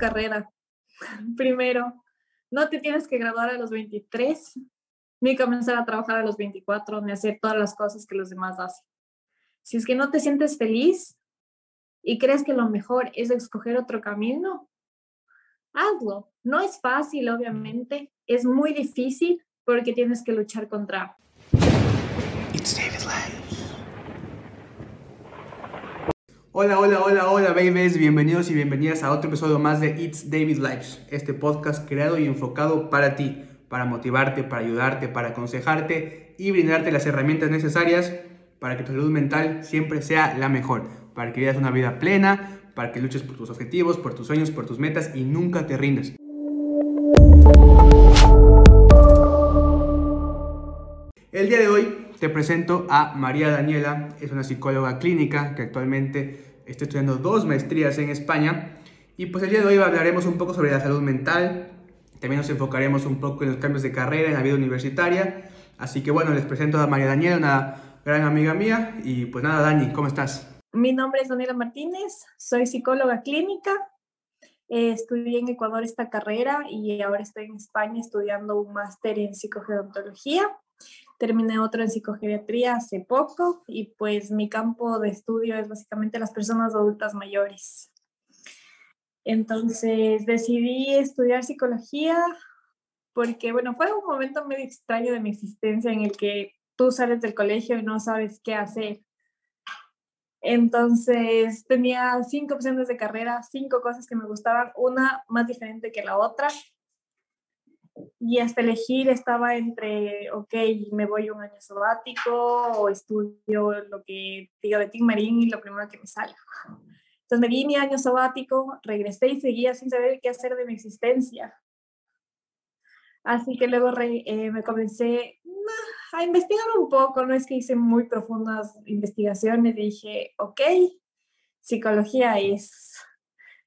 carrera. Primero, no te tienes que graduar a los 23, ni comenzar a trabajar a los 24, ni hacer todas las cosas que los demás hacen. Si es que no te sientes feliz y crees que lo mejor es escoger otro camino, hazlo. No es fácil, obviamente, es muy difícil porque tienes que luchar contra. Hola, hola, hola, hola, babies. Bienvenidos y bienvenidas a otro episodio más de It's David Lives, este podcast creado y enfocado para ti, para motivarte, para ayudarte, para aconsejarte y brindarte las herramientas necesarias para que tu salud mental siempre sea la mejor, para que vivas una vida plena, para que luches por tus objetivos, por tus sueños, por tus metas y nunca te rindas. El día de hoy te presento a María Daniela, es una psicóloga clínica que actualmente está estudiando dos maestrías en España. Y pues el día de hoy hablaremos un poco sobre la salud mental, también nos enfocaremos un poco en los cambios de carrera en la vida universitaria. Así que bueno, les presento a María Daniela, una gran amiga mía. Y pues nada, Dani, ¿cómo estás? Mi nombre es Daniela Martínez, soy psicóloga clínica. Eh, estudié en Ecuador esta carrera y ahora estoy en España estudiando un máster en psicogerontología. Terminé otro en psicogeriatría hace poco y pues mi campo de estudio es básicamente las personas adultas mayores. Entonces decidí estudiar psicología porque, bueno, fue un momento medio extraño de mi existencia en el que tú sales del colegio y no sabes qué hacer. Entonces tenía cinco opciones de carrera, cinco cosas que me gustaban, una más diferente que la otra y hasta elegir estaba entre, ok, me voy un año sabático o estudio lo que diga de Tim Marín y lo primero que me salga. Entonces me di mi año sabático, regresé y seguía sin saber qué hacer de mi existencia. Así que luego eh, me comencé a investigar un poco, no es que hice muy profundas investigaciones, dije, ok, psicología es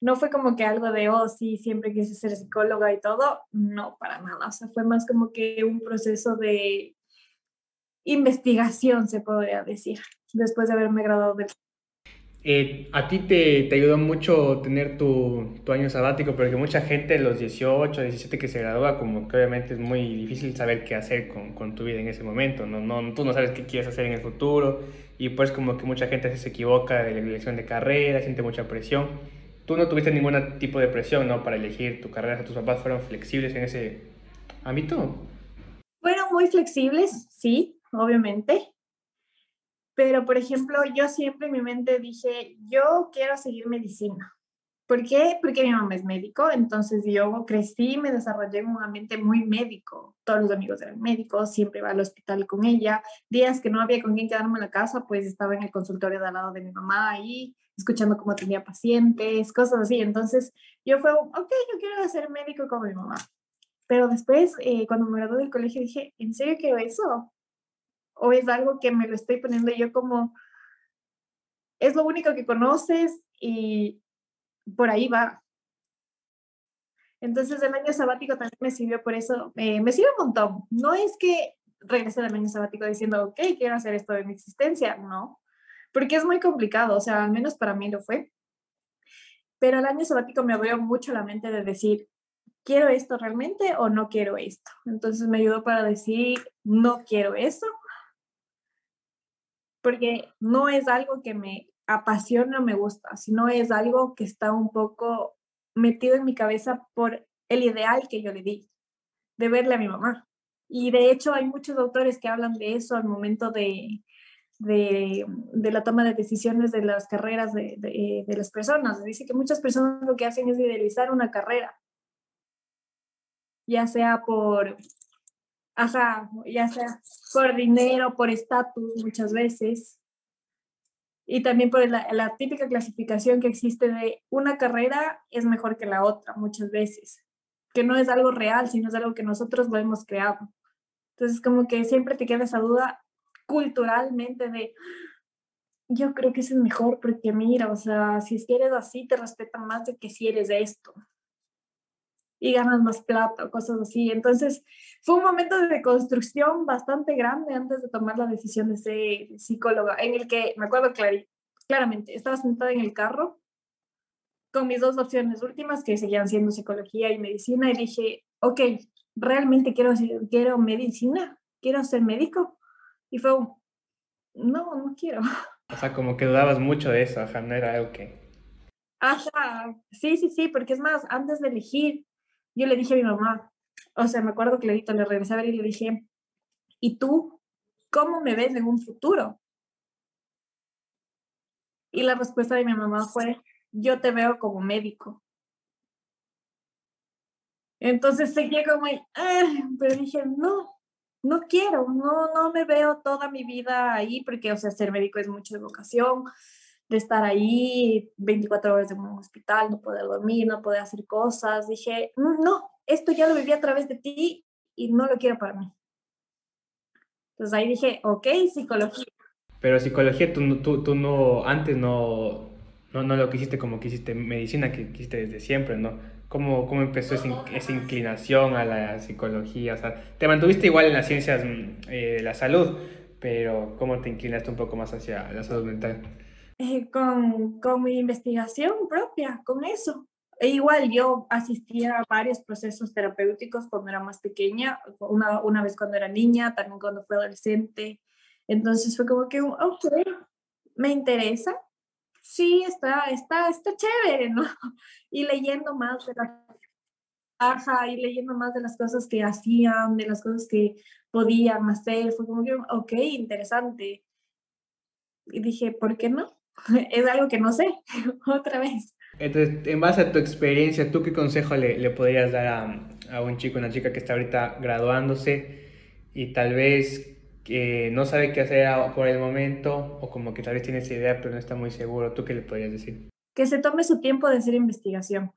no fue como que algo de, oh, sí, siempre quise ser psicóloga y todo, no, para nada, o sea, fue más como que un proceso de investigación, se podría decir, después de haberme graduado de... Eh, a ti te, te, ayudó mucho tener tu, tu, año sabático, porque mucha gente, los 18, 17 que se gradúa, como que obviamente es muy difícil saber qué hacer con, con tu vida en ese momento, ¿no? No, tú no sabes qué quieres hacer en el futuro, y pues como que mucha gente se equivoca de la elección de carrera, siente mucha presión tú no tuviste ningún tipo de presión, ¿no? Para elegir tu carrera, tus papás fueron flexibles en ese ámbito. Fueron muy flexibles, sí, obviamente. Pero, por ejemplo, yo siempre en mi mente dije, yo quiero seguir medicina. ¿Por qué? Porque mi mamá es médico, entonces yo crecí me desarrollé en un ambiente muy médico. Todos los amigos eran médicos, siempre iba al hospital con ella. Días que no había con quién quedarme en la casa, pues estaba en el consultorio de al lado de mi mamá ahí, escuchando cómo tenía pacientes, cosas así. Entonces yo fue, ok, yo quiero ser médico como mi mamá. Pero después, eh, cuando me gradué del colegio, dije, ¿en serio quiero eso? ¿O es algo que me lo estoy poniendo yo como, es lo único que conoces y por ahí va? Entonces el año sabático también me sirvió por eso, eh, me sirve un montón. No es que regrese del año sabático diciendo, ok, quiero hacer esto de mi existencia, no porque es muy complicado, o sea, al menos para mí lo fue. Pero el año sabático me abrió mucho la mente de decir, ¿quiero esto realmente o no quiero esto? Entonces me ayudó para decir, no quiero eso, porque no es algo que me apasiona me gusta, sino es algo que está un poco metido en mi cabeza por el ideal que yo le di de verle a mi mamá. Y de hecho hay muchos autores que hablan de eso al momento de, de, de, la toma de decisiones de las carreras de, de, de, las personas. Dice que muchas personas lo que hacen es idealizar una carrera, ya sea por, ajá, ya sea por dinero, por estatus muchas veces, y también por la, la típica clasificación que existe de una carrera es mejor que la otra muchas veces, que no es algo real, sino es algo que nosotros lo hemos creado. Entonces, como que siempre te queda esa duda culturalmente de, yo creo que es el mejor porque mira, o sea, si es que eres así, te respetan más de que si eres esto y ganas más plata o cosas así. Entonces, fue un momento de construcción bastante grande antes de tomar la decisión de ser psicóloga, en el que, me acuerdo claramente, estaba sentada en el carro con mis dos opciones últimas, que seguían siendo psicología y medicina, y dije, ok, realmente quiero, quiero medicina, quiero ser médico. Y fue un, no, no quiero. O sea, como que dudabas mucho de eso, ajá, no era algo que... Ajá, sí, sí, sí, porque es más, antes de elegir, yo le dije a mi mamá, o sea, me acuerdo que le, regresé a ver y le dije, ¿y tú cómo me ves en un futuro? Y la respuesta de mi mamá fue, yo te veo como médico. Entonces seguí como, pero dije, no, no quiero, no, no me veo toda mi vida ahí, porque, o sea, ser médico es mucha vocación, de estar ahí 24 horas en un hospital, no poder dormir, no poder hacer cosas. Dije, mm, no, esto ya lo viví a través de ti y no lo quiero para mí. Entonces ahí dije, ok, psicología. Pero psicología, tú, tú, tú no, antes no, no, no lo quisiste como quisiste medicina, que quisiste desde siempre, ¿no? ¿Cómo, cómo empezó esa, inclinación a la psicología? O sea, te mantuviste igual en las ciencias mm, eh, de la salud, pero ¿cómo te inclinaste un poco más hacia la salud mental? Eh, con, con, mi investigación propia, con eso. E igual yo asistía a varios procesos terapéuticos cuando era más pequeña, una, una vez cuando era niña, también cuando fui adolescente. Entonces fue como que, ok, me interesa, sí, está, está, está chévere, ¿no? Y leyendo más de la Ajá, y leyendo más de las cosas que hacían, de las cosas que podían hacer, fue como que, ok, interesante. Y dije, ¿por qué no? Es algo que no sé, otra vez. Entonces, en base a tu experiencia, ¿tú qué consejo le, le podrías dar a, a un chico, una chica que está ahorita graduándose y tal vez que no sabe qué hacer por el momento o como que tal vez tiene esa idea pero no está muy seguro. ¿Tú qué le podrías decir? Que se tome su tiempo de hacer investigación,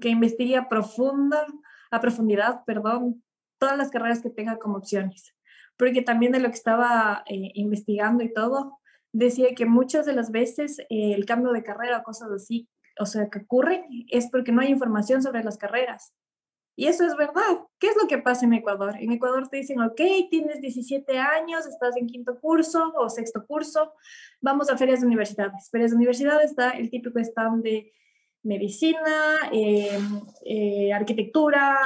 que investigue a, profunda, a profundidad perdón, todas las carreras que tenga como opciones. Porque también de lo que estaba eh, investigando y todo, decía que muchas de las veces eh, el cambio de carrera o cosas así, o sea, que ocurre, es porque no hay información sobre las carreras. Y eso es verdad. ¿Qué es lo que pasa en Ecuador? En Ecuador te dicen, ok, tienes 17 años, estás en quinto curso o sexto curso, vamos a ferias de universidades. Ferias de universidades está el típico stand de medicina, em, eh, arquitectura,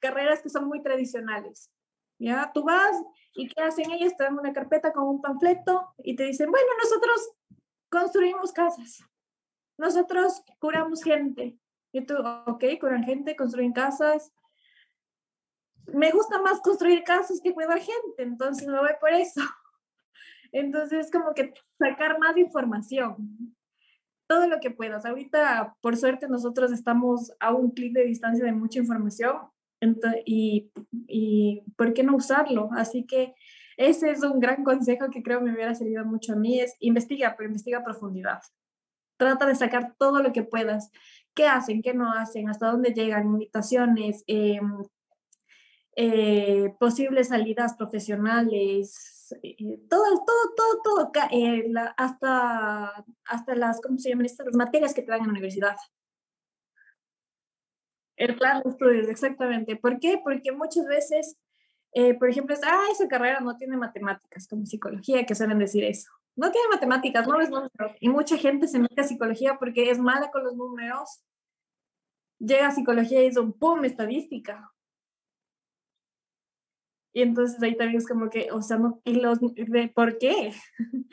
carreras que son muy tradicionales. ¿Ya? Tú vas y ¿qué hacen ellos? Te dan una carpeta con un panfleto y te dicen, bueno, nosotros construimos casas, nosotros curamos gente, y tú, ok, curan gente, construyen casas. Me gusta más construir casas que cuidar gente, entonces me voy por eso. Entonces, como que sacar más información, todo lo que puedas. Ahorita, por suerte, nosotros estamos a un clic de distancia de mucha información y, y ¿por qué no usarlo? Así que ese es un gran consejo que creo me hubiera servido mucho a mí, es investiga, pero investiga a profundidad. Trata de sacar todo lo que puedas qué hacen, qué no hacen, hasta dónde llegan, invitaciones, eh, eh, posibles salidas profesionales, eh, todo, todo, todo, todo, hasta, hasta las, ¿cómo se llaman estas? Las materias que te dan en la universidad. El plan de estudios, exactamente. ¿Por qué? Porque muchas veces, por ejemplo, es, ah, esa carrera no tiene matemáticas, como psicología, que suelen decir eso no tiene matemáticas, no es números. Y mucha gente se mete a psicología porque es mala con los números. Llega a psicología y un pum, estadística. Y entonces ahí también es como que, o sea, no, ¿y los, de, ¿por qué?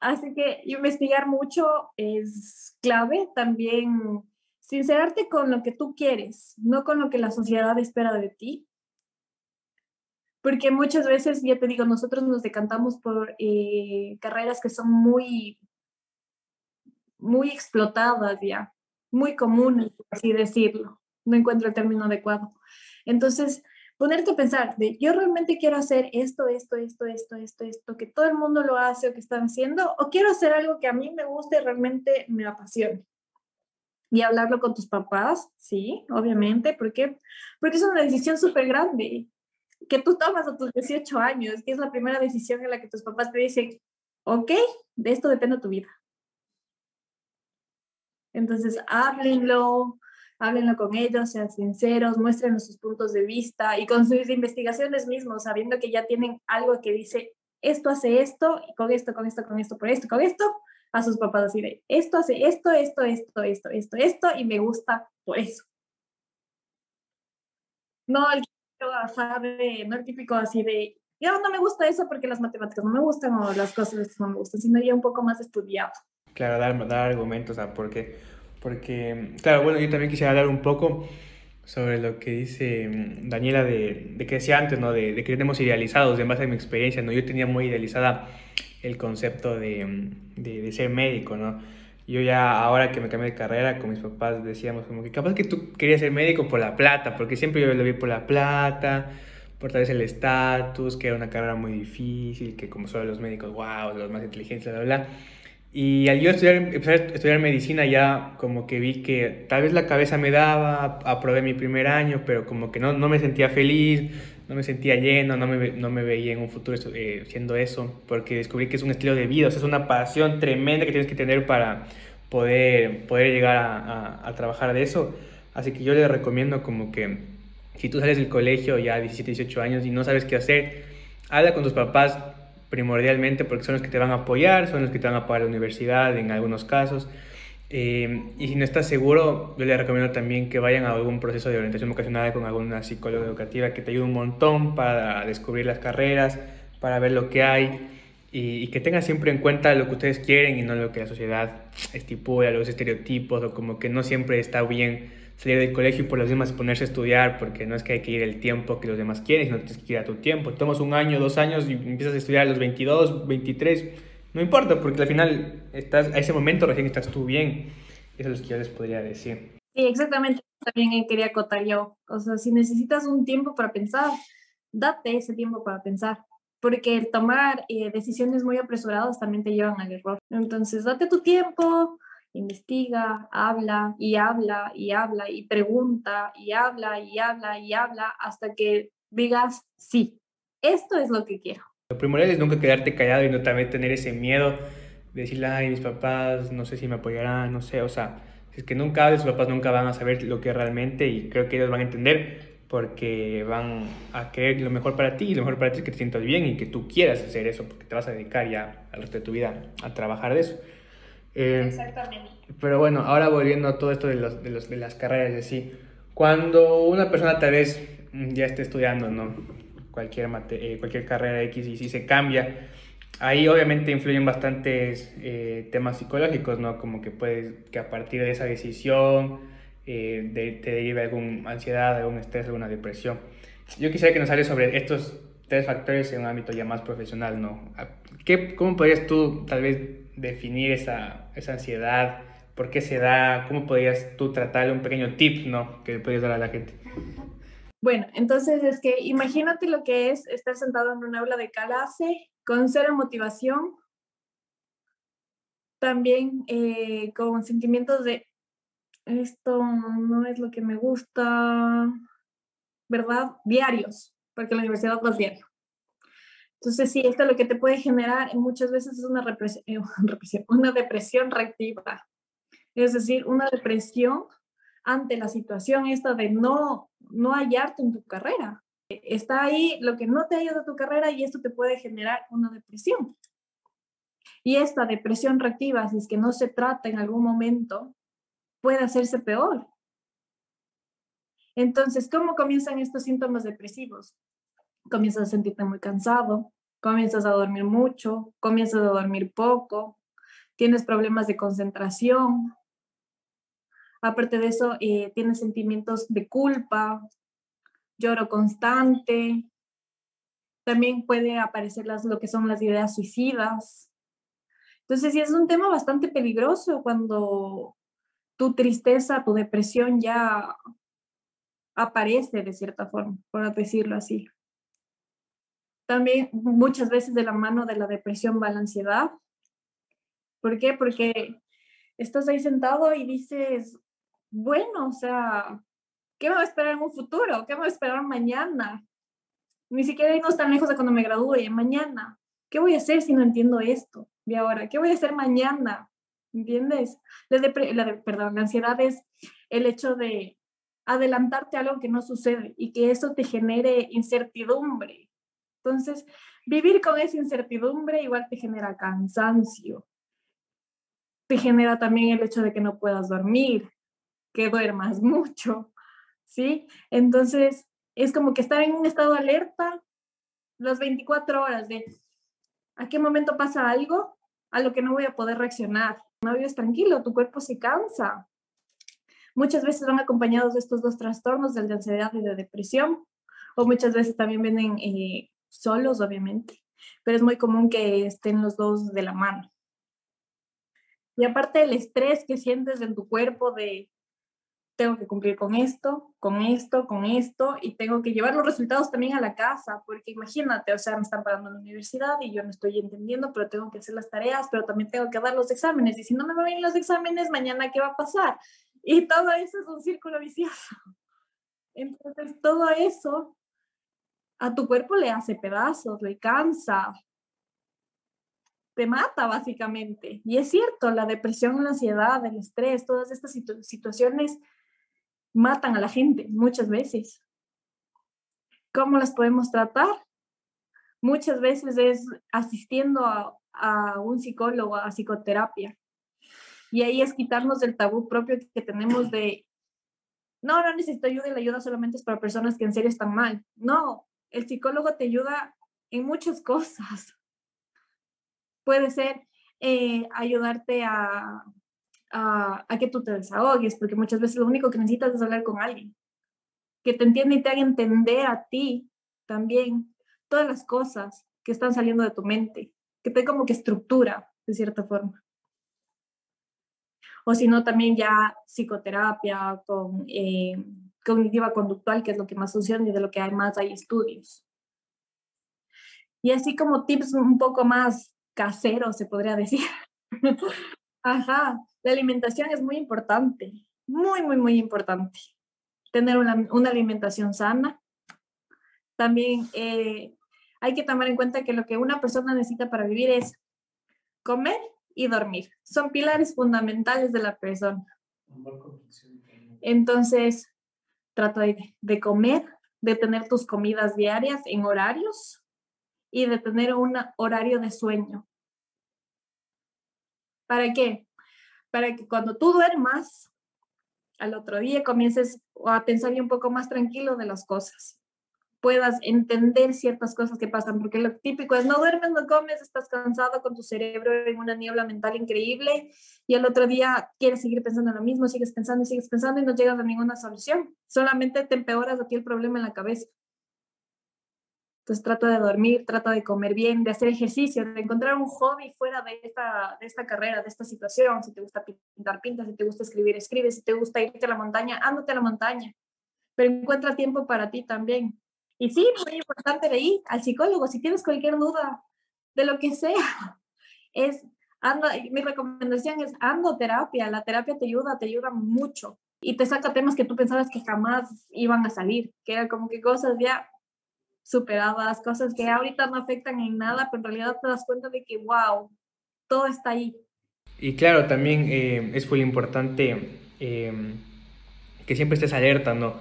Así que investigar mucho es clave. También sincerarte con lo que tú quieres, no con lo que la sociedad espera de ti porque muchas veces, ya te digo, nosotros nos decantamos por eh, carreras que son muy, muy explotadas ya, muy comunes, por así decirlo. No encuentro el término adecuado. Entonces, ponerte a pensar de yo realmente quiero hacer esto, esto, esto, esto, esto, esto, que todo el mundo lo hace o que están haciendo, o quiero hacer algo que a mí me guste y realmente me apasione. Y hablarlo con tus papás, sí, obviamente, ¿por qué? Porque es una decisión súper grande que tú tomas a tus 18 años, que es la primera decisión en la que tus papás te dicen, ok, de esto depende tu vida. Entonces, háblenlo, háblenlo con ellos, sean sinceros, muestren sus puntos de vista y con sus investigaciones mismos, sabiendo que ya tienen algo que dice, esto hace esto, y con esto, con esto, con esto, por esto, con esto, a sus papás así de, esto hace esto, esto, esto, esto, esto, esto, y me gusta por eso. No el típico, no el típico así de, yo no me gusta eso porque las matemáticas no me gustan o las cosas no me gustan, sino ya un poco más estudiado. Claro, dar, dar argumentos, ¿a porque, porque, claro, bueno, yo también quisiera hablar un poco sobre lo que dice mm, Daniela de, de que decía antes, ¿no? De, de, que tenemos idealizados, en base a mi experiencia, ¿no? Yo tenía muy idealizada el concepto de, de, ser médico, ¿no? Yo ya ahora que me cambié de carrera con mis papás decíamos como que capaz que tú querías ser médico por la plata, porque siempre yo lo vi por la plata, por tal vez el estatus, que era una carrera muy difícil, que como solo los médicos, wow, los más inteligentes, bla, bla, bla. Y al yo estudiar, empezar estudiar medicina ya como que vi que tal vez la cabeza me daba, aprobé mi primer año, pero como que no, no me sentía feliz, no me sentía lleno, no me, no me veía en un futuro eh, siendo eso, porque descubrí que es un estilo de vida, o sea, es una pasión tremenda que tienes que tener para poder, poder llegar a, a, a trabajar de eso. Así que yo le recomiendo como que si tú sales del colegio ya 17, 18 años y no sabes qué hacer, habla con tus papás primordialmente porque son los que te van a apoyar, son los que te van a pagar la universidad en algunos casos. Eh, y si no estás seguro, yo les recomiendo también que vayan a algún proceso de orientación vocacional con alguna psicóloga educativa que te ayude un montón para descubrir las carreras, para ver lo que hay y, y, que tengan siempre en cuenta lo que ustedes quieren y no lo que la sociedad estipula, los estereotipos o como que no siempre está bien salir del colegio y por los demás ponerse a estudiar, porque no es que hay que ir el tiempo que los demás quieren, sino que tienes que ir a tu tiempo. Tomas un año, dos años y empiezas a estudiar a los 22, 23, no importa, porque al final estás, a ese momento recién estás tú bien. Eso es lo que yo les podría decir. Sí, exactamente. También quería acotar yo. O sea, si necesitas un tiempo para pensar, date ese tiempo para pensar. Porque el tomar eh, decisiones muy apresuradas también te llevan al error. Entonces, date tu tiempo, investiga, habla y habla y habla y pregunta y habla y habla y habla hasta que digas, sí, esto es lo que quiero. Lo primero es nunca quedarte callado y no también tener ese miedo de decirle, ay, mis papás, no sé si me apoyarán, no sé, o sea, si es que nunca hables, tus papás nunca van a saber lo que realmente y creo que ellos van a entender porque van a querer lo mejor para ti y lo mejor para ti es que te sientas bien y que tú quieras hacer eso porque te vas a dedicar ya al resto de tu vida a trabajar de eso. Eh, Exactamente. Pero bueno, ahora volviendo a todo esto de, los, de, los, de las carreras y así, cuando una persona tal vez ya esté estudiando, ¿no? Cualquier, eh, cualquier carrera X y si se cambia, ahí obviamente influyen bastantes eh, temas psicológicos, ¿no? Como que puedes, que a partir de esa decisión eh, de, te derive alguna ansiedad, algún estrés, alguna depresión. Yo quisiera que nos hables sobre estos tres factores en un ámbito ya más profesional, ¿no? ¿Qué, ¿Cómo podrías tú tal vez definir esa, esa ansiedad? ¿Por qué se da? ¿Cómo podrías tú tratarle un pequeño tip, ¿no? Que podrías dar a la gente. Bueno, entonces es que imagínate lo que es estar sentado en un aula de clase con cero motivación, también eh, con sentimientos de esto no es lo que me gusta, ¿verdad? Diarios, porque la universidad va diario. Entonces, sí, esto lo que te puede generar muchas veces es una, represión, una depresión reactiva. Es decir, una depresión ante la situación esta de no, no hallarte en tu carrera. Está ahí lo que no te ayuda a tu carrera y esto te puede generar una depresión. Y esta depresión reactiva, si es que no se trata en algún momento, puede hacerse peor. Entonces, ¿cómo comienzan estos síntomas depresivos? Comienzas a sentirte muy cansado, comienzas a dormir mucho, comienzas a dormir poco, tienes problemas de concentración, Aparte de eso, eh, tienes sentimientos de culpa, lloro constante. También puede aparecer las, lo que son las ideas suicidas. Entonces, sí, es un tema bastante peligroso cuando tu tristeza, tu depresión ya aparece de cierta forma, por decirlo así. También muchas veces de la mano de la depresión va la ansiedad. ¿Por qué? Porque estás ahí sentado y dices, bueno, o sea, ¿qué me va a esperar en un futuro? ¿Qué me va a esperar mañana? Ni siquiera irnos tan lejos de cuando me gradúe, mañana. ¿Qué voy a hacer si no entiendo esto de ahora? ¿Qué voy a hacer mañana? ¿Entiendes? La, la, perdón, la ansiedad es el hecho de adelantarte a algo que no sucede y que eso te genere incertidumbre. Entonces, vivir con esa incertidumbre igual te genera cansancio. te genera también el hecho de que no puedas dormir, que duermas mucho, ¿sí? Entonces, es como que estar en un estado de alerta las 24 horas de a qué momento pasa algo a lo que no voy a poder reaccionar. No vives tranquilo, tu cuerpo se cansa. Muchas veces van acompañados de estos dos trastornos, del de ansiedad y de depresión, o muchas veces también vienen eh, solos, obviamente, pero es muy común que estén los dos de la mano. Y aparte el estrés que sientes en tu cuerpo de tengo que cumplir con esto, con esto, con esto, y tengo que llevar los resultados también a la casa, porque imagínate, o sea, me están pagando la universidad y yo no estoy entendiendo, pero tengo que hacer las tareas, pero también tengo que dar los exámenes, y si no me van bien los exámenes, mañana, ¿qué va a pasar? Y todo eso es un círculo vicioso. Entonces, todo eso a tu cuerpo le hace pedazos, le cansa, te mata básicamente. Y es cierto, la depresión, la ansiedad, el estrés, todas estas situaciones matan a la gente muchas veces. ¿Cómo las podemos tratar? Muchas veces es asistiendo a, un psicólogo, a psicoterapia. Y ahí es quitarnos del tabú propio que tenemos de, no, no necesito ayuda y la ayuda solamente es para personas que en serio están mal. No, el psicólogo te ayuda en muchas cosas. Puede ser eh, ayudarte a, a, a, que tú te desahogues, porque muchas veces lo único que necesitas es hablar con alguien, que te entienda y te haga entender a ti también todas las cosas que están saliendo de tu mente, que te como que estructura de cierta forma. O si no, también ya psicoterapia con eh, cognitiva conductual, que es lo que más funciona y de lo que hay más hay estudios. Y así como tips un poco más caseros, se podría decir. Ajá, la alimentación es muy importante, muy, muy, muy importante. Tener una, una alimentación sana. También eh, hay que tomar en cuenta que lo que una persona necesita para vivir es comer y dormir. Son pilares fundamentales de la persona. Entonces, Trata de, comer, de tener tus comidas diarias en horarios y de tener un horario de sueño. ¿Para qué? Para que cuando tú duermas, al otro día comiences a pensar un poco más tranquilo de las cosas puedas entender ciertas cosas que pasan, porque lo típico es no duermes, no comes, estás cansado con tu cerebro en una niebla mental increíble y el otro día quieres seguir pensando en lo mismo, sigues pensando y sigues pensando y no llegas a ninguna solución, solamente te empeoras aquí el problema en la cabeza. Entonces trata de dormir, trata de comer bien, de hacer ejercicio, de encontrar un hobby fuera de esta, de esta carrera, de esta situación. Si te gusta pintar, pinta, si te gusta escribir, escribe, si te gusta irte a la montaña, ándate a la montaña. Pero encuentra tiempo para ti también y sí, muy importante de ir al psicólogo si tienes cualquier duda de lo que sea. Es, mi recomendación es ando terapia. La terapia te ayuda, te ayuda mucho y te saca temas que tú pensabas que jamás iban a salir, que eran como que cosas ya superadas, cosas que ahorita no afectan en nada, pero en realidad te das cuenta de que, wow, todo está ahí. Y claro, también eh, es muy importante eh, que siempre estés alerta, ¿no?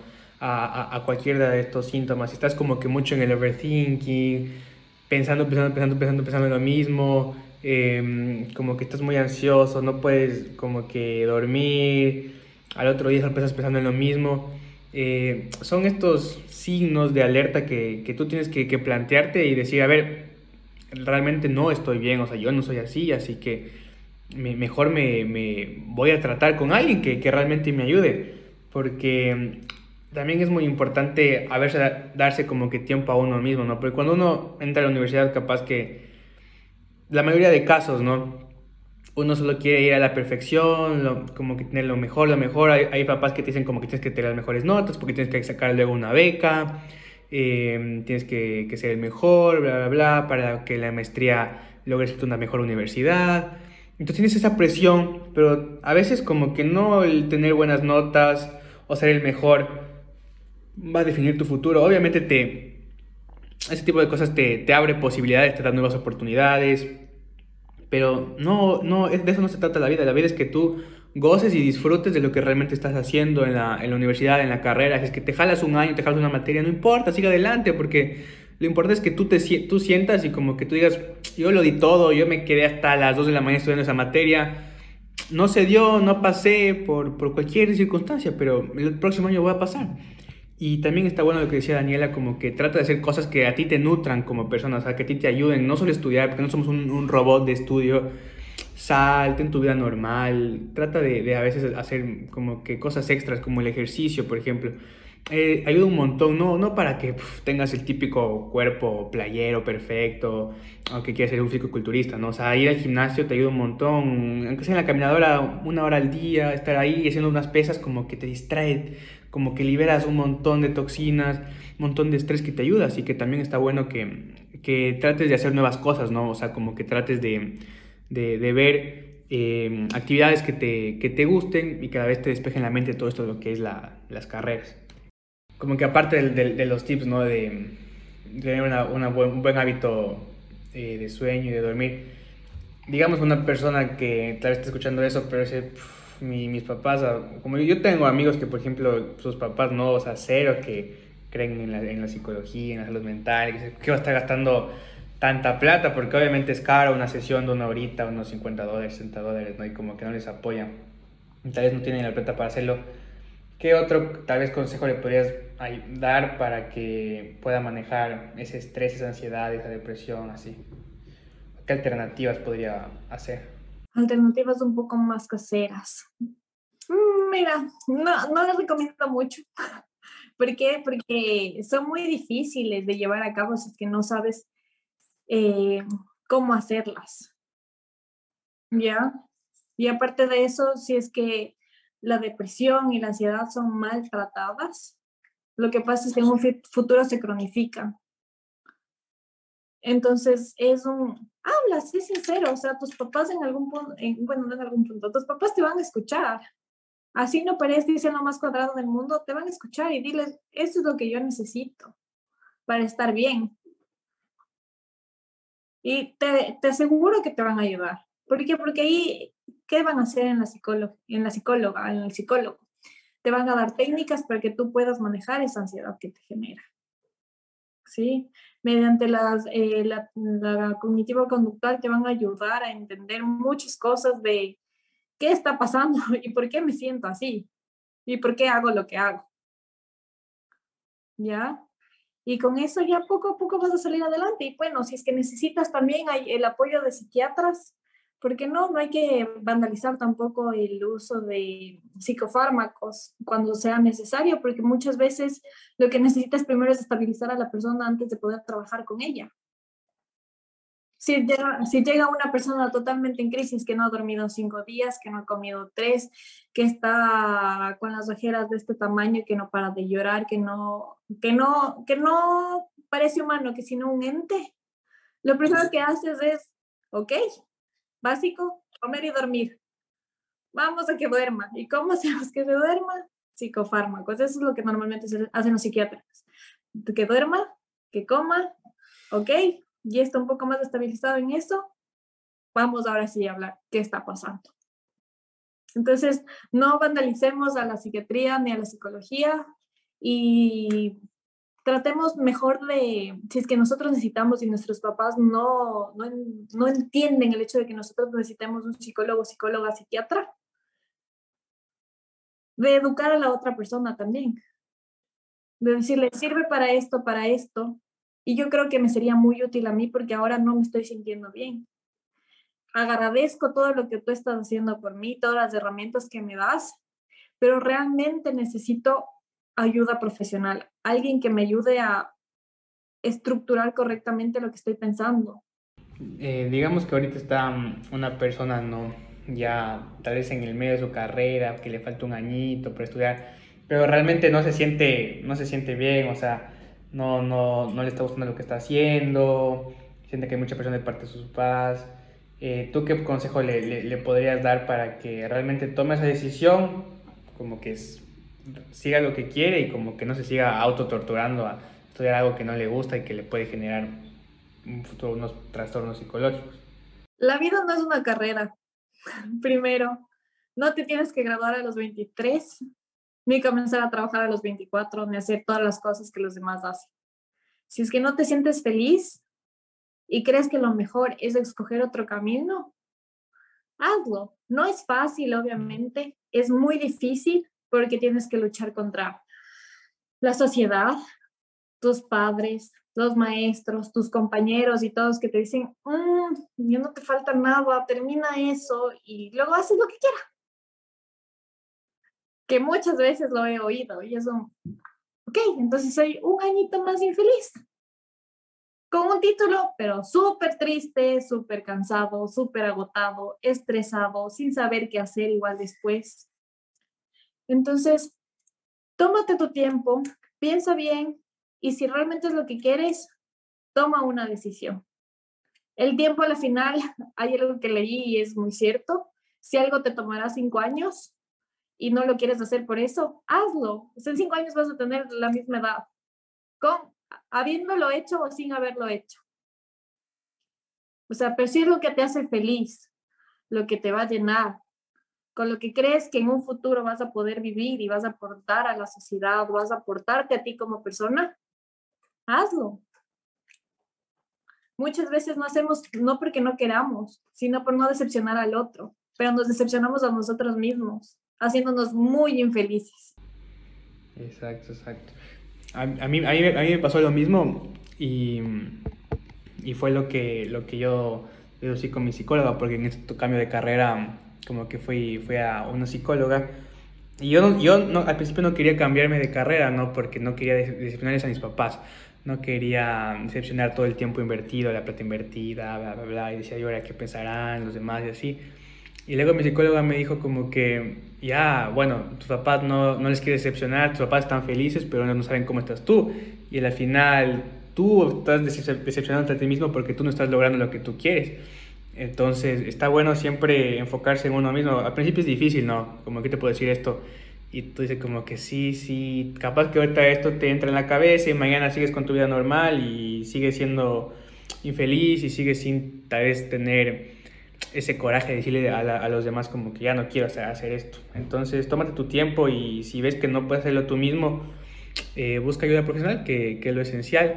a, a, cualquiera de estos síntomas. Si estás como que mucho en el overthinking, pensando, pensando, pensando, pensando, pensando en lo mismo, em, como que estás muy ansioso, no puedes como que dormir, al otro día estás pensando en lo mismo. Eh, son estos signos de alerta que, que tú tienes que, que, plantearte y decir, a ver, realmente no estoy bien, o sea, yo no soy así, así que me, mejor me, me, voy a tratar con alguien que, que realmente me ayude, porque también es muy importante a veces darse como que tiempo a uno mismo, ¿no? Porque cuando uno entra a la universidad, capaz que la mayoría de casos, ¿no? Uno solo quiere ir a la perfección, como que tener lo mejor, lo mejor. Hay, papás que te dicen como que tienes que tener las mejores notas porque tienes que sacar luego una beca, em, tienes que, ser el mejor, bla, bla, bla, para que la maestría logres una mejor universidad. Entonces tienes esa presión, pero a veces como que no el tener buenas notas o ser el mejor va a definir tu futuro. Obviamente te, ese tipo de cosas te, te abre posibilidades, te da nuevas oportunidades, pero no, no, de eso no se trata la vida. La vida es que tú goces y disfrutes de lo que realmente estás haciendo en la, en la universidad, en la carrera. Si es que te jalas un año, te jalas una materia, no importa, sigue adelante, porque lo importante es que tú, te, tú sientas y como que tú digas, yo lo di todo, yo me quedé hasta las 2 de la mañana estudiando esa materia, no se dio, no pasé por, por cualquier circunstancia, pero el próximo año voy a pasar. Y también está bueno lo que decía Daniela, como que trata de hacer cosas que a ti te nutran como persona, o sea, que a ti te ayuden, no solo estudiar, porque no somos un, robot de estudio, salte en tu vida normal, trata de, de, a veces hacer como que cosas extras, como el ejercicio, por ejemplo. Eh, ayuda un montón, no, no para que tengas el típico cuerpo playero perfecto, o que quieras ser un fisicoculturista, ¿no? O sea, ir al gimnasio te ayuda un montón, aunque sea en la caminadora una hora al día, estar ahí haciendo unas pesas como que te distrae, como que liberas un montón de toxinas, un montón de estrés que te ayuda, así que también está bueno que, que trates de hacer nuevas cosas, ¿no? O sea, como que trates de, de, de ver eh, actividades que te, que te gusten y cada vez te despejen la mente todo esto de lo que es la, las carreras como que aparte de, de, los tips, ¿no? De, tener una, una buen, un buen hábito eh, de sueño y de dormir. Digamos una persona que tal vez está escuchando eso, pero dice, mi, mis papás, como yo tengo amigos que, por ejemplo, sus papás no, o sea, cero, que creen en la, en la psicología, en la salud mental, que va a estar gastando tanta plata, porque obviamente es caro una sesión de una horita, unos 50 dólares, 60 dólares, ¿no? Y como que no les apoyan. Tal vez no tienen la plata para hacerlo ¿Qué otro tal vez consejo le podrías dar para que pueda manejar ese estrés, esa ansiedad, esa depresión, así? ¿Qué alternativas podría hacer? Alternativas un poco más caseras. Mm, mira, no, no les recomiendo mucho. ¿Por qué? Porque son muy difíciles de llevar a cabo si es que no sabes eh, cómo hacerlas. ¿Ya? Y aparte de eso, si es que la depresión y la ansiedad son maltratadas, lo que pasa es que en un futuro se cronifican. Entonces es un, habla, sé sincero, o sea, tus papás en algún punto, bueno, no en algún punto, tus papás te van a escuchar. Así no parece lo más cuadrado del mundo, te van a escuchar y diles, eso es lo que yo necesito para estar bien. Y te, te aseguro que te van a ayudar. ¿Por qué? Porque ahí ¿qué van a hacer en la, en la psicóloga, en el psicólogo? Te van a dar técnicas para que tú puedas manejar esa ansiedad que te genera. ¿Sí? Mediante las, eh, la, la cognitiva conductual te van a ayudar a entender muchas cosas de qué está pasando y por qué me siento así y por qué hago lo que hago. ¿Ya? Y con eso ya poco a poco vas a salir adelante. Y bueno, si es que necesitas también el apoyo de psiquiatras, porque no, no hay que vandalizar tampoco el uso de psicofármacos cuando sea necesario, porque muchas veces lo que necesitas primero es estabilizar a la persona antes de poder trabajar con ella. Si llega, si llega una persona totalmente en crisis, que no ha dormido cinco días, que no ha comido tres, que está con las ojeras de este tamaño, que no para de llorar, que no, que no, que no parece humano, que sino un ente, lo primero que haces es, ok, Básico, comer y dormir. Vamos a que duerma. ¿Y cómo hacemos que se duerma? Psicofármacos. Eso es lo que normalmente hacen los psiquiatras. Que duerma, que coma, ok, y está un poco más estabilizado en eso. Vamos ahora sí a hablar qué está pasando. Entonces, no vandalicemos a la psiquiatría ni a la psicología y tratemos mejor de, si es que nosotros necesitamos y nuestros papás no, no, no entienden el hecho de que nosotros necesitemos un psicólogo, psicóloga, psiquiatra, de educar a la otra persona también, de decirle, sirve para esto, para esto, y yo creo que me sería muy útil a mí porque ahora no me estoy sintiendo bien. Agradezco todo lo que tú estás haciendo por mí, todas las herramientas que me das, pero realmente necesito ayuda profesional, alguien que me ayude a estructurar correctamente lo que estoy pensando. Eh, digamos que ahorita está mm, una persona, ¿no? Ya tal vez en el medio de su carrera, que le falta un añito para estudiar, pero realmente no se siente, no se siente bien, o sea, no, no, no le está gustando lo que está haciendo, siente que hay mucha presión de parte de sus padres. Eh, ¿Tú qué consejo le, le, le podrías dar para que realmente tome esa decisión? Como que es siga lo que quiere y como que no se siga autotorturando a estudiar algo que no le gusta y que le puede generar un futuro unos trastornos psicológicos. La vida no es una carrera. Primero, no te tienes que graduar a los 23, ni comenzar a trabajar a los 24, ni hacer todas las cosas que los demás hacen. Si es que no te sientes feliz y crees que lo mejor es escoger otro camino, hazlo. No es fácil, obviamente, es muy difícil porque tienes que luchar contra la sociedad, tus padres, los maestros, tus compañeros y todos que te dicen, mm, ya no te falta nada, termina eso y luego haces lo que quieras. Que muchas veces lo he oído y eso, ok, entonces soy un añito más infeliz. Con un título, pero súper triste, súper cansado, súper agotado, estresado, sin saber qué hacer igual después. Entonces, tómate tu tiempo, piensa bien, y si realmente es lo que quieres, toma una decisión. El tiempo a la final, hay algo que leí y es muy cierto. Si algo te tomará cinco años y no lo quieres hacer por eso, hazlo. en cinco años vas a tener la misma edad, con, habiéndolo hecho o sin haberlo hecho. O sea, pero es lo que te hace feliz, lo que te va a llenar, con lo que crees que en un futuro vas a poder vivir y vas a aportar a la sociedad, vas a aportarte a ti como persona, hazlo. Muchas veces no hacemos, no porque no queramos, sino por no decepcionar al otro, pero nos decepcionamos a nosotros mismos, haciéndonos muy infelices. Exacto, exacto. A, mí, a, mí, me pasó lo mismo y, y, fue lo que, lo que yo deducí con mi psicóloga, porque en este cambio de carrera como que fui, fui a una psicóloga y yo, yo no, al principio no quería cambiarme de carrera, ¿no? Porque no quería decepcionarles a mis papás no quería decepcionar todo el tiempo invertido, la plata invertida, bla, bla, bla, y decía, yo ahora qué pensarán los demás y así. Y luego mi psicóloga me dijo como que, ya, bueno, tus papás no, no les quieres decepcionar, tus papás están felices, pero no saben cómo estás tú. Y al final tú estás decepcionando a ti mismo porque tú no estás logrando lo que tú quieres. Entonces está bueno siempre enfocarse en uno mismo. Al principio es difícil, ¿no? Como que te puedo decir esto y tú dices como que sí, sí, capaz que ahorita esto te entra en la cabeza y mañana sigues con tu vida normal y sigues siendo infeliz y sigues sin tal vez tener ese coraje de decirle a, los demás como que ya no quiero hacer, esto. Entonces tómate tu tiempo y si ves que no puedes hacerlo tú mismo, eh, busca ayuda profesional, que, que, es lo esencial.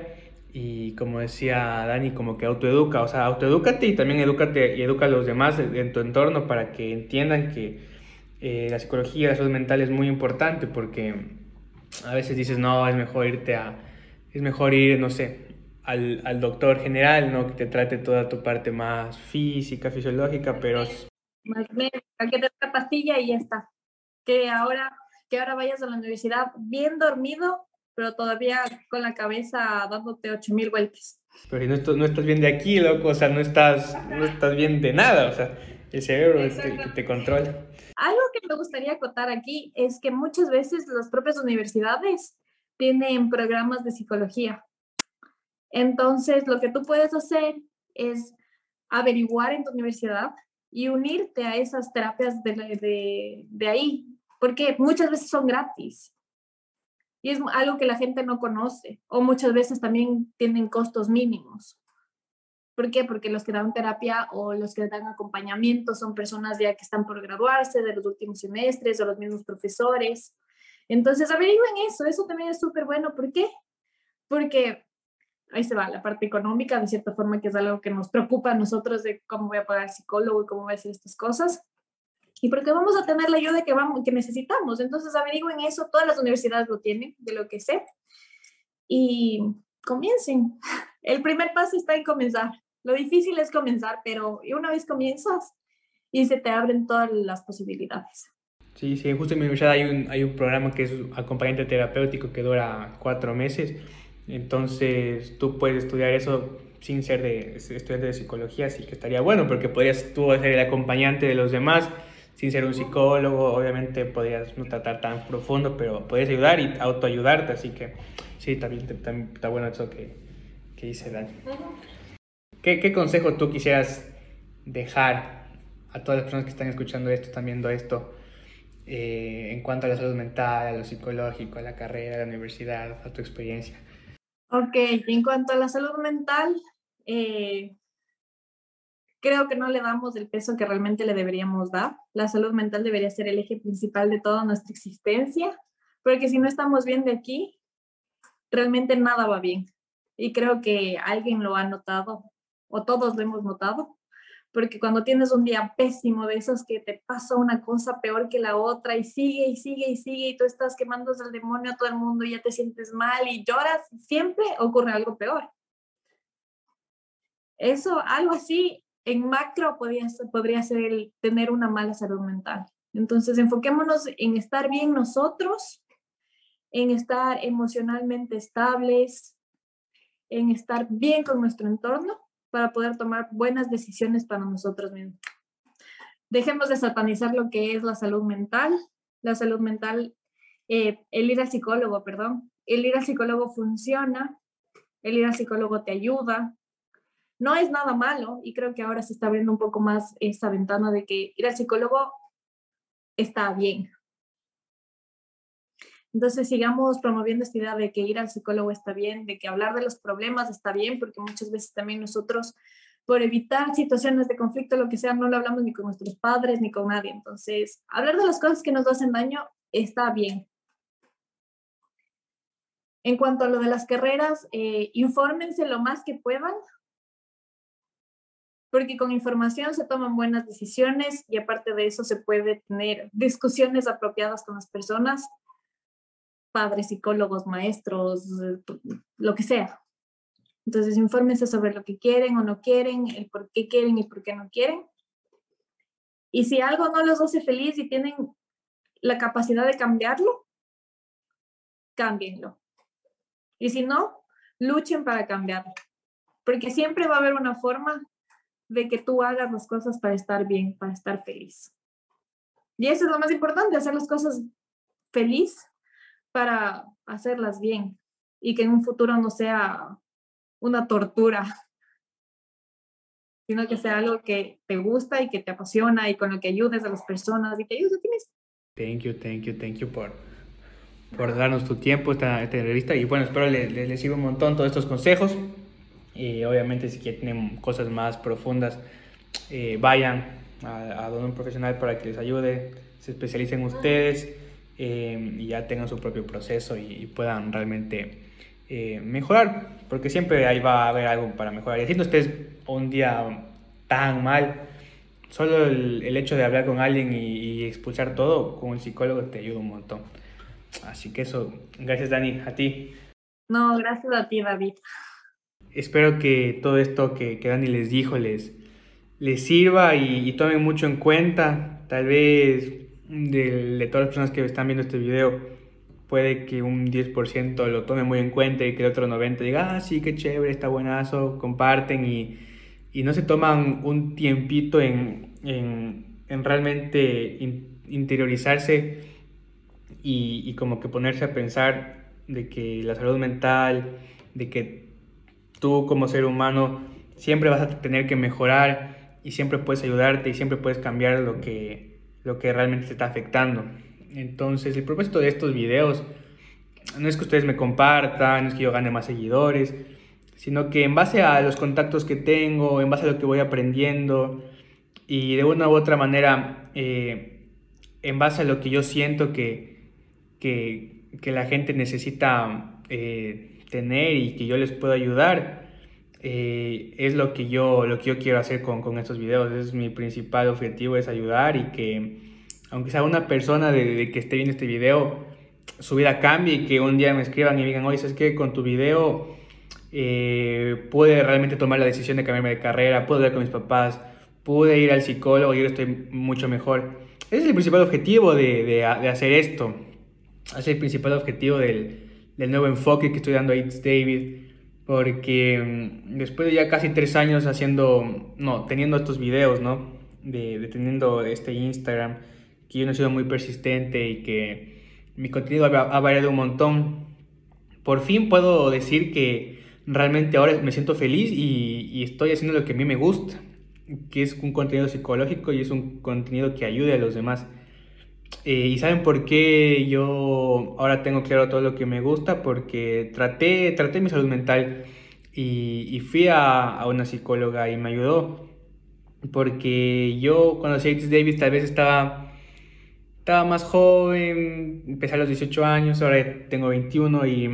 Y como decía Dani, como que autoeduca, o sea, autoedúcate y también edúcate y educa a los demás en tu entorno para que entiendan que eh, la psicología, la salud mental es muy importante porque a veces dices, no, es mejor irte a, es mejor ir, no sé, al, al doctor general, ¿no? Que te trate toda tu parte más física, fisiológica, pero... Más que te la pastilla y ya está. Que ahora, que ahora vayas a la universidad bien dormido, pero todavía con la cabeza dándote 8000 vueltas. Pero si no, no estás bien de aquí, loco, o sea, no estás, no estás bien de nada, o sea, el cerebro te, que te controla. Algo que me gustaría acotar aquí es que muchas veces las propias universidades tienen programas de psicología. Entonces, lo que tú puedes hacer es averiguar en tu universidad y unirte a esas terapias de, de, de ahí, porque muchas veces son gratis. Y es algo que la gente no conoce o muchas veces también tienen costos mínimos. ¿Por qué? Porque los que dan terapia o los que dan acompañamiento son personas ya que están por graduarse de los últimos semestres o los mismos profesores. Entonces, averigüen eso, eso también es súper bueno. ¿Por qué? Porque ahí se va la parte económica, de cierta forma, que es algo que nos preocupa a nosotros de cómo voy a pagar psicólogo y cómo voy a hacer estas cosas. Y porque vamos a tener la ayuda que, vamos, que necesitamos. Entonces, averigüen eso, todas las universidades lo tienen, de lo que sé. Y comiencen. El primer paso está en comenzar. Lo difícil es comenzar, pero una vez comienzas y se te abren todas las posibilidades. Sí, sí, justo en mi universidad hay un, hay un programa que es acompañante terapéutico que dura cuatro meses. Entonces tú puedes estudiar eso sin ser de, estudiante de psicología, así que estaría bueno porque podrías tú ser el acompañante de los demás sin ser un psicólogo. Obviamente podrías no tratar tan profundo, pero puedes ayudar y autoayudarte, así que sí, también, también está bueno eso que, que dice Dani. ¿Qué, consejo tú quisieras dejar a todas las personas que están escuchando esto, están viendo esto, eh, en cuanto a la salud mental, a lo psicológico, a la carrera, a la universidad, a tu experiencia? Ok, en cuanto a la salud mental, eh, creo que no le damos el peso que realmente le deberíamos dar. La salud mental debería ser el eje principal de toda nuestra existencia, porque si no estamos bien de aquí, realmente nada va bien. Y creo que alguien lo ha notado o todos lo hemos notado, porque cuando tienes un día pésimo de esos que te pasa una cosa peor que la otra y sigue y sigue y sigue y tú estás quemando al demonio a todo el mundo y ya te sientes mal y lloras, siempre ocurre algo peor. Eso, algo así, en macro podría, podría ser el tener una mala salud mental. Entonces, enfoquémonos en estar bien nosotros, en estar emocionalmente estables, en estar bien con nuestro entorno para poder tomar buenas decisiones para nosotros mismos. Dejemos de satanizar lo que es la salud mental. La salud mental, eh, el ir al psicólogo, perdón, el ir al psicólogo funciona, el ir al psicólogo te ayuda. No es nada malo y creo que ahora se está abriendo un poco más esa ventana de que ir al psicólogo está bien. Entonces sigamos promoviendo esta idea de que ir al psicólogo está bien, de que hablar de los problemas está bien, porque muchas veces también nosotros, por evitar situaciones de conflicto, lo que sea, no lo hablamos ni con nuestros padres ni con nadie. Entonces, hablar de las cosas que nos hacen daño está bien. En cuanto a lo de las carreras, eh, infórmense lo más que puedan, porque con información se toman buenas decisiones y aparte de eso se puede tener discusiones apropiadas con las personas padres, psicólogos, maestros, lo que sea. Entonces, infórmense sobre lo que quieren o no quieren, el por qué quieren y por qué no quieren. Y si algo no los hace feliz y tienen la capacidad de cambiarlo, cámbienlo. Y si no, luchen para cambiarlo. Porque siempre va a haber una forma de que tú hagas las cosas para estar bien, para estar feliz. Y eso es lo más importante, hacer las cosas feliz para hacerlas bien y que en un futuro no sea una tortura, sino que sea algo que te gusta y que te apasiona y con lo que ayudes a las personas y te ayudes a ti mismo. Thank you, thank you, thank you por, por darnos tu tiempo, esta, esta entrevista. Y bueno, espero les, les, sirva un montón todos estos consejos. Y obviamente, si quieren cosas más profundas, eh, vayan a, a un profesional para que les ayude, se especialicen ustedes. Em, y ya tengan su propio proceso y, puedan realmente eh, mejorar, porque siempre ahí va a haber algo para mejorar. Y si no estés un día tan mal, solo el, el hecho de hablar con alguien y, y, expulsar todo con un psicólogo te ayuda un montón. Así que eso, gracias Dani, a ti. No, gracias a ti David. Espero que todo esto que, que Dani les dijo les, les sirva y, y tomen mucho en cuenta. Tal vez de, de, todas las personas que están viendo este video, puede que un 10% lo tome muy en cuenta y que el otro 90% diga, ah, sí, qué chévere, está buenazo, comparten y, y no se toman un tiempito en, en, en realmente interiorizarse y, y, como que ponerse a pensar de que la salud mental, de que tú como ser humano siempre vas a tener que mejorar y siempre puedes ayudarte y siempre puedes cambiar lo que, lo que realmente se está afectando. Entonces, el propósito de estos videos no es que ustedes me compartan, no es que yo gane más seguidores, sino que en base a los contactos que tengo, en base a lo que voy aprendiendo y de una u otra manera, eh, en base a lo que yo siento que, que, que la gente necesita eh, tener y que yo les puedo ayudar, eh, es lo que, yo, lo que yo quiero hacer con, con estos videos. Es mi principal objetivo, es ayudar y que, aunque sea una persona de, que esté viendo este video, su vida cambie y que un día me escriban y me digan, oye, ¿sabes qué? Con tu video eh, pude realmente tomar la decisión de cambiarme de carrera, pude hablar con mis papás, pude ir al psicólogo y ahora estoy mucho mejor. Ese es el principal objetivo de, de, de hacer esto. Ese es el principal objetivo del, del nuevo enfoque que estoy dando a It's David porque mm, después de ya casi tres años haciendo, no, teniendo estos videos, ¿no? De, teniendo este Instagram, que yo no he sido muy persistente y que mi contenido ha, ha, variado un montón, por fin puedo decir que realmente ahora me siento feliz y, y estoy haciendo lo que a mí me gusta, que es un contenido psicológico y es un contenido que ayude a los demás. Eh, ¿Y saben por qué yo ahora tengo claro todo lo que me gusta? Porque traté, traté mi salud mental y, y fui a, a, una psicóloga y me ayudó. Porque yo cuando hacía X Davis tal vez estaba, estaba más joven, empecé a los 18 años, ahora tengo 21 y,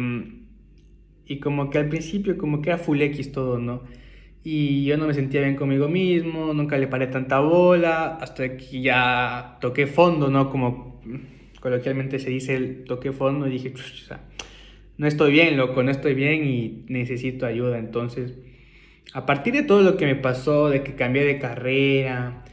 y como que al principio como que era full X todo, ¿no? Y yo no me sentía bien conmigo mismo, nunca le paré tanta bola, hasta que ya toqué fondo, ¿no? Como coloquialmente se dice, toqué fondo y dije, no estoy bien, loco, no estoy bien y necesito ayuda. Entonces, a partir de todo lo que me pasó, de que cambié de carrera,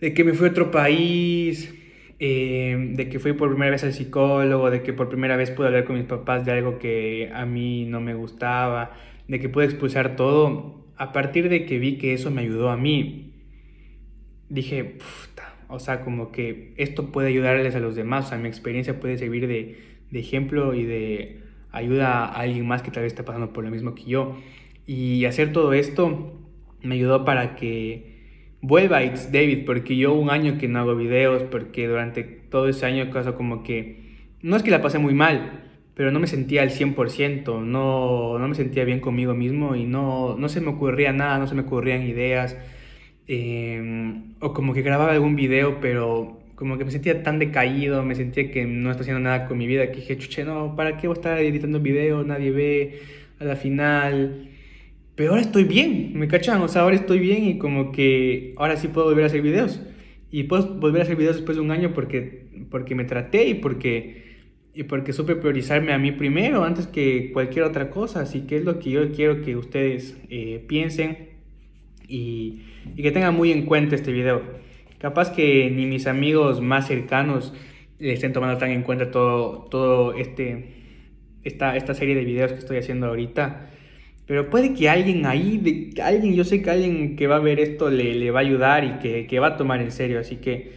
de que me fui a otro país, eh, de que fui por primera vez al psicólogo, de que por primera vez pude hablar con mis papás de algo que a mí no me gustaba, de que pude expulsar todo, a partir de que vi que eso me ayudó a mí, dije, o sea, como que esto puede ayudarles a los demás, o sea, mi experiencia puede servir de, ejemplo y de ayuda a alguien más que tal vez esté pasando por lo mismo que yo. Y hacer todo esto me ayudó para que vuelva It's David, porque yo un año que no hago videos, porque durante todo ese año cosa como que, no es que la pasé muy mal, pero no me sentía al 100%, no, no me sentía bien conmigo mismo y no, no se me ocurría nada, no se me ocurrían ideas, em, o como que grababa algún video, pero como que me sentía tan decaído, me sentía que no estaba haciendo nada con mi vida, que dije, chuche, no, ¿para qué voy a estar editando videos? Nadie ve a la final. Pero ahora estoy bien, ¿me cachan? O sea, ahora estoy bien y como que ahora sí puedo volver a hacer videos. Y puedo volver a hacer videos después de un año porque, porque me traté y porque y porque supe priorizarme a mí primero antes que cualquier otra cosa. Así que es lo que yo quiero que ustedes eh, piensen y, y, que tengan muy en cuenta este video. Capaz que ni mis amigos más cercanos estén tomando tan en cuenta todo, todo este, esta, esta serie de videos que estoy haciendo ahorita. Pero puede que alguien ahí, de, alguien, yo sé que alguien que va a ver esto le, le va a ayudar y que, que va a tomar en serio. Así que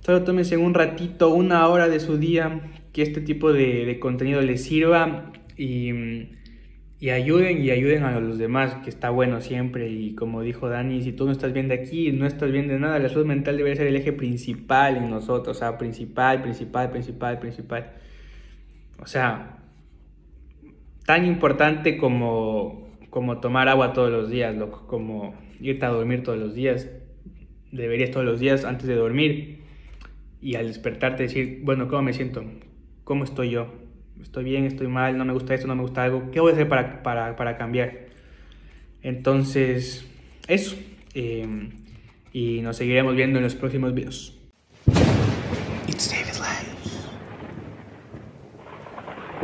solo tómense un ratito, una hora de su día, que este tipo de, contenido les sirva y, y, ayuden y ayuden a los demás, que está bueno siempre. Y como dijo Dani, si tú no estás bien de aquí, no estás bien de nada, la salud mental debe ser el eje principal en nosotros, o sea, principal, principal, principal, principal. O sea, tan importante como, como tomar agua todos los días, como irte a dormir todos los días. Deberías todos los días antes de dormir y al despertarte decir, bueno, ¿cómo me siento? Cómo estoy yo. Estoy bien, estoy mal, no me gusta esto, no me gusta algo. ¿Qué voy a hacer para, para, para cambiar? Entonces, eso. Eh, y nos seguiremos viendo en los próximos videos. It's David Lang.